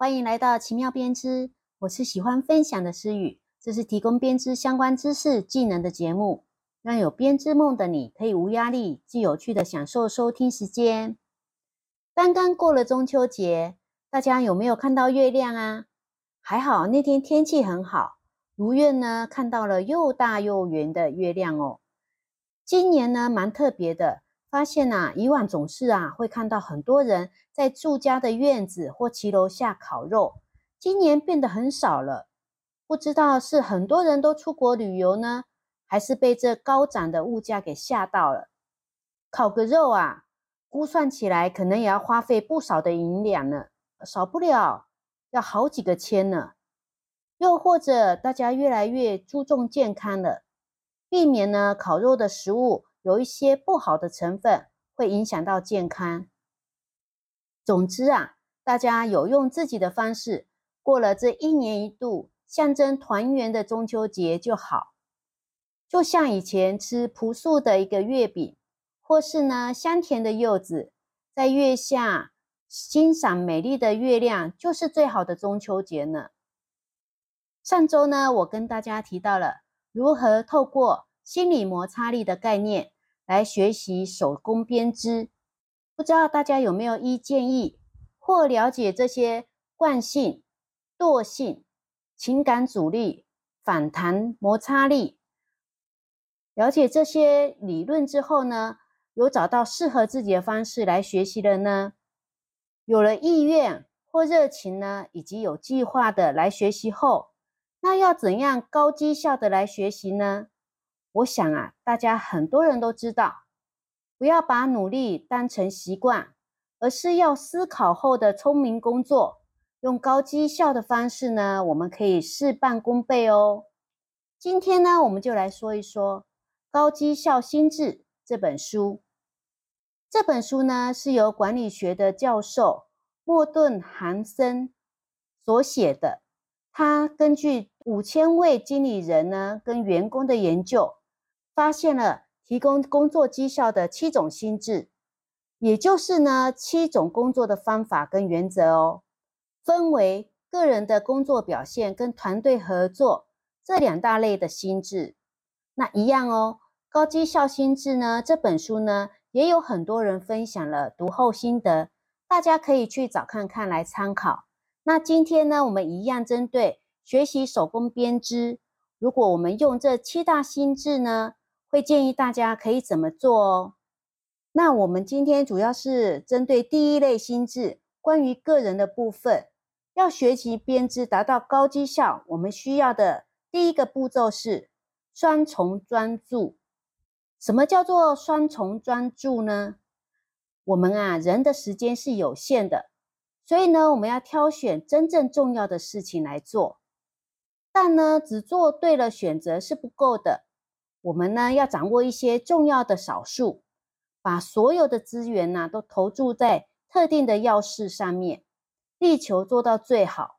欢迎来到奇妙编织，我是喜欢分享的思雨，这是提供编织相关知识、技能的节目，让有编织梦的你可以无压力、既有趣的享受收听时间。刚刚过了中秋节，大家有没有看到月亮啊？还好那天天气很好，如愿呢看到了又大又圆的月亮哦。今年呢蛮特别的。发现呐，以往总是啊会看到很多人在住家的院子或骑楼下烤肉，今年变得很少了。不知道是很多人都出国旅游呢，还是被这高涨的物价给吓到了？烤个肉啊，估算起来可能也要花费不少的银两呢，少不了要好几个千呢。又或者大家越来越注重健康了，避免呢烤肉的食物。有一些不好的成分会影响到健康。总之啊，大家有用自己的方式过了这一年一度象征团圆的中秋节就好。就像以前吃朴素的一个月饼，或是呢香甜的柚子，在月下欣赏美丽的月亮，就是最好的中秋节呢。上周呢，我跟大家提到了如何透过。心理摩擦力的概念来学习手工编织，不知道大家有没有一建议或了解这些惯性、惰性、情感阻力、反弹摩擦力？了解这些理论之后呢，有找到适合自己的方式来学习了呢？有了意愿或热情呢，以及有计划的来学习后，那要怎样高绩效的来学习呢？我想啊，大家很多人都知道，不要把努力当成习惯，而是要思考后的聪明工作，用高绩效的方式呢，我们可以事半功倍哦。今天呢，我们就来说一说《高绩效心智》这本书。这本书呢，是由管理学的教授莫顿·韩森所写的。他根据五千位经理人呢跟员工的研究。发现了提供工作绩效的七种心智，也就是呢七种工作的方法跟原则哦，分为个人的工作表现跟团队合作这两大类的心智。那一样哦，高绩效心智呢这本书呢也有很多人分享了读后心得，大家可以去找看看来参考。那今天呢，我们一样针对学习手工编织，如果我们用这七大心智呢？会建议大家可以怎么做哦？那我们今天主要是针对第一类心智，关于个人的部分，要学习编织达到高绩效，我们需要的第一个步骤是双重专注。什么叫做双重专注呢？我们啊，人的时间是有限的，所以呢，我们要挑选真正重要的事情来做。但呢，只做对了选择是不够的。我们呢要掌握一些重要的少数，把所有的资源呢都投注在特定的要事上面，力求做到最好。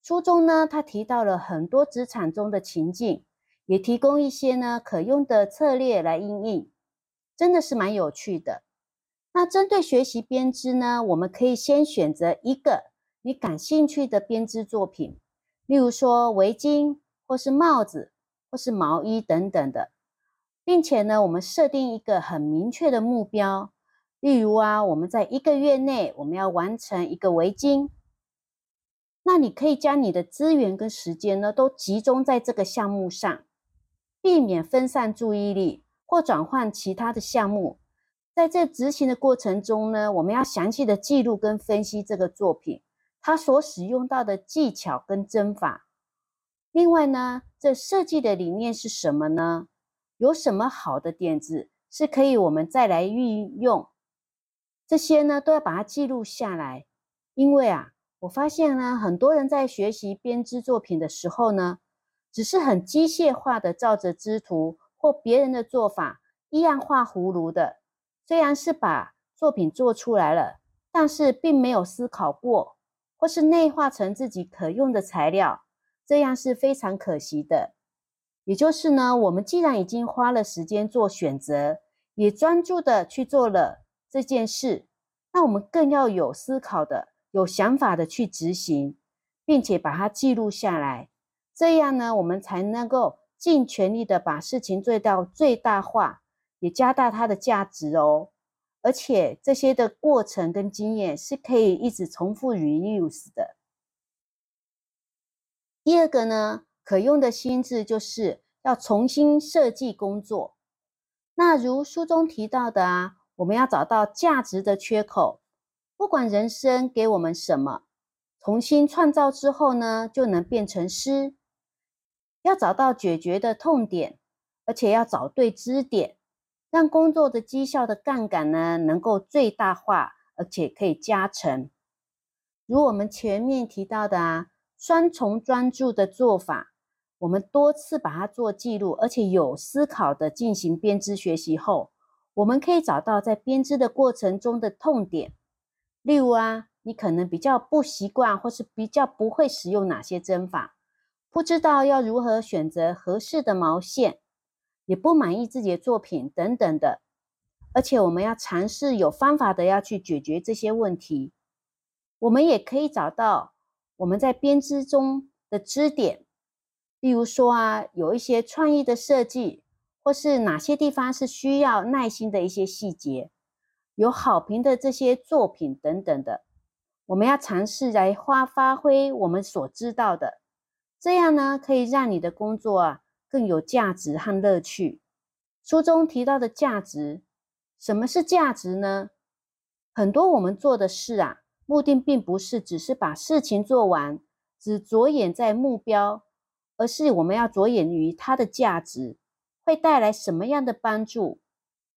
书中呢，他提到了很多职场中的情境，也提供一些呢可用的策略来应应，真的是蛮有趣的。那针对学习编织呢，我们可以先选择一个你感兴趣的编织作品，例如说围巾或是帽子。或是毛衣等等的，并且呢，我们设定一个很明确的目标，例如啊，我们在一个月内我们要完成一个围巾，那你可以将你的资源跟时间呢都集中在这个项目上，避免分散注意力或转换其他的项目。在这执行的过程中呢，我们要详细的记录跟分析这个作品，它所使用到的技巧跟针法。另外呢，这设计的理念是什么呢？有什么好的点子是可以我们再来运用？这些呢都要把它记录下来。因为啊，我发现呢，很多人在学习编织作品的时候呢，只是很机械化的照着织图或别人的做法一样画葫芦的。虽然是把作品做出来了，但是并没有思考过，或是内化成自己可用的材料。这样是非常可惜的。也就是呢，我们既然已经花了时间做选择，也专注的去做了这件事，那我们更要有思考的有想法的去执行，并且把它记录下来。这样呢，我们才能够尽全力的把事情做到最大化，也加大它的价值哦。而且这些的过程跟经验是可以一直重复 reuse 的。第二个呢，可用的心智就是要重新设计工作。那如书中提到的啊，我们要找到价值的缺口，不管人生给我们什么，重新创造之后呢，就能变成诗。要找到解决的痛点，而且要找对支点。让工作的绩效的杠杆呢，能够最大化，而且可以加成。如我们前面提到的啊，双重专注的做法，我们多次把它做记录，而且有思考的进行编织学习后，我们可以找到在编织的过程中的痛点。例如啊，你可能比较不习惯，或是比较不会使用哪些针法，不知道要如何选择合适的毛线。也不满意自己的作品等等的，而且我们要尝试有方法的要去解决这些问题。我们也可以找到我们在编织中的支点，例如说啊，有一些创意的设计，或是哪些地方是需要耐心的一些细节，有好评的这些作品等等的，我们要尝试来发发挥我们所知道的，这样呢，可以让你的工作啊。更有价值和乐趣。书中提到的价值，什么是价值呢？很多我们做的事啊，目的并不是只是把事情做完，只着眼在目标，而是我们要着眼于它的价值会带来什么样的帮助。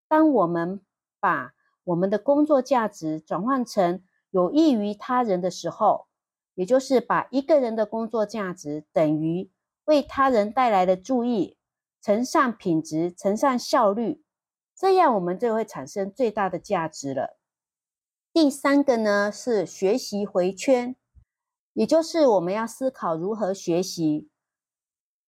当我们把我们的工作价值转换成有益于他人的时候，也就是把一个人的工作价值等于。为他人带来的注意乘上品质乘上效率，这样我们就会产生最大的价值了。第三个呢是学习回圈，也就是我们要思考如何学习，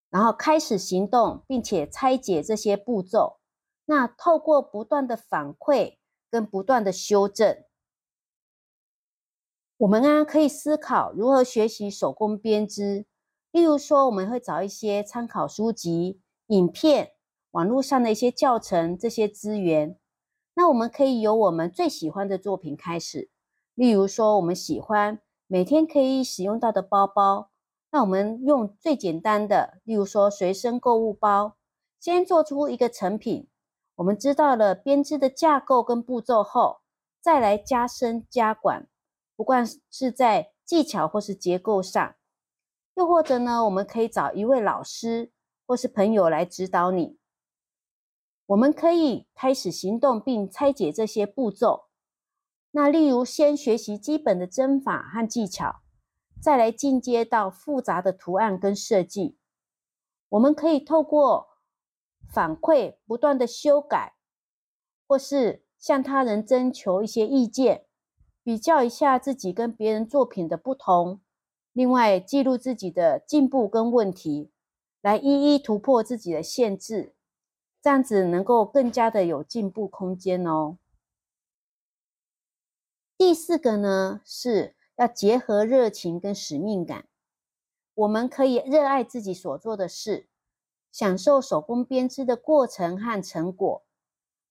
然后开始行动，并且拆解这些步骤。那透过不断的反馈跟不断的修正，我们啊可以思考如何学习手工编织。例如说，我们会找一些参考书籍、影片、网络上的一些教程这些资源。那我们可以由我们最喜欢的作品开始。例如说，我们喜欢每天可以使用到的包包，那我们用最简单的，例如说随身购物包，先做出一个成品。我们知道了编织的架构跟步骤后，再来加深加管，不管是在技巧或是结构上。又或者呢，我们可以找一位老师或是朋友来指导你。我们可以开始行动并拆解这些步骤。那例如，先学习基本的针法和技巧，再来进阶到复杂的图案跟设计。我们可以透过反馈不断的修改，或是向他人征求一些意见，比较一下自己跟别人作品的不同。另外，记录自己的进步跟问题，来一一突破自己的限制，这样子能够更加的有进步空间哦。第四个呢，是要结合热情跟使命感。我们可以热爱自己所做的事，享受手工编织的过程和成果，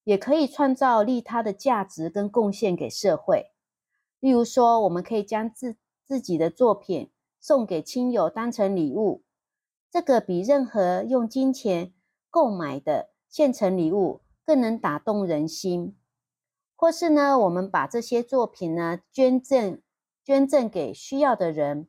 也可以创造利他的价值跟贡献给社会。例如说，我们可以将自自己的作品送给亲友当成礼物，这个比任何用金钱购买的现成礼物更能打动人心。或是呢，我们把这些作品呢捐赠捐赠给需要的人，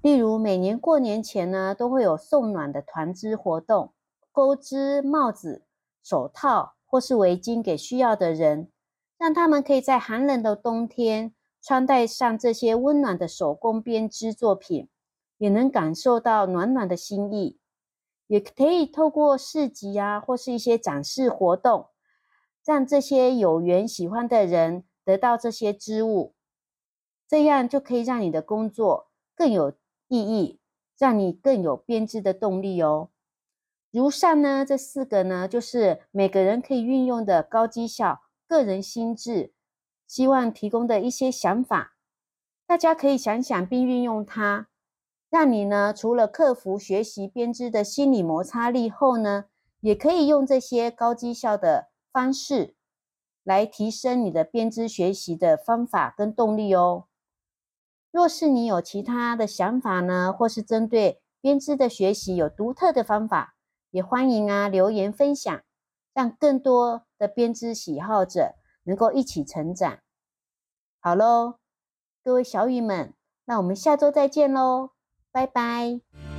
例如每年过年前呢都会有送暖的团织活动，钩织帽子、手套或是围巾给需要的人，让他们可以在寒冷的冬天。穿戴上这些温暖的手工编织作品，也能感受到暖暖的心意。也可以透过市集啊，或是一些展示活动，让这些有缘喜欢的人得到这些织物，这样就可以让你的工作更有意义，让你更有编织的动力哦。如上呢，这四个呢，就是每个人可以运用的高绩效个人心智。希望提供的一些想法，大家可以想想并运用它，让你呢除了克服学习编织的心理摩擦力后呢，也可以用这些高绩效的方式来提升你的编织学习的方法跟动力哦。若是你有其他的想法呢，或是针对编织的学习有独特的方法，也欢迎啊留言分享，让更多的编织喜好者能够一起成长。好喽。各位小雨们，那我们下周再见喽，拜拜。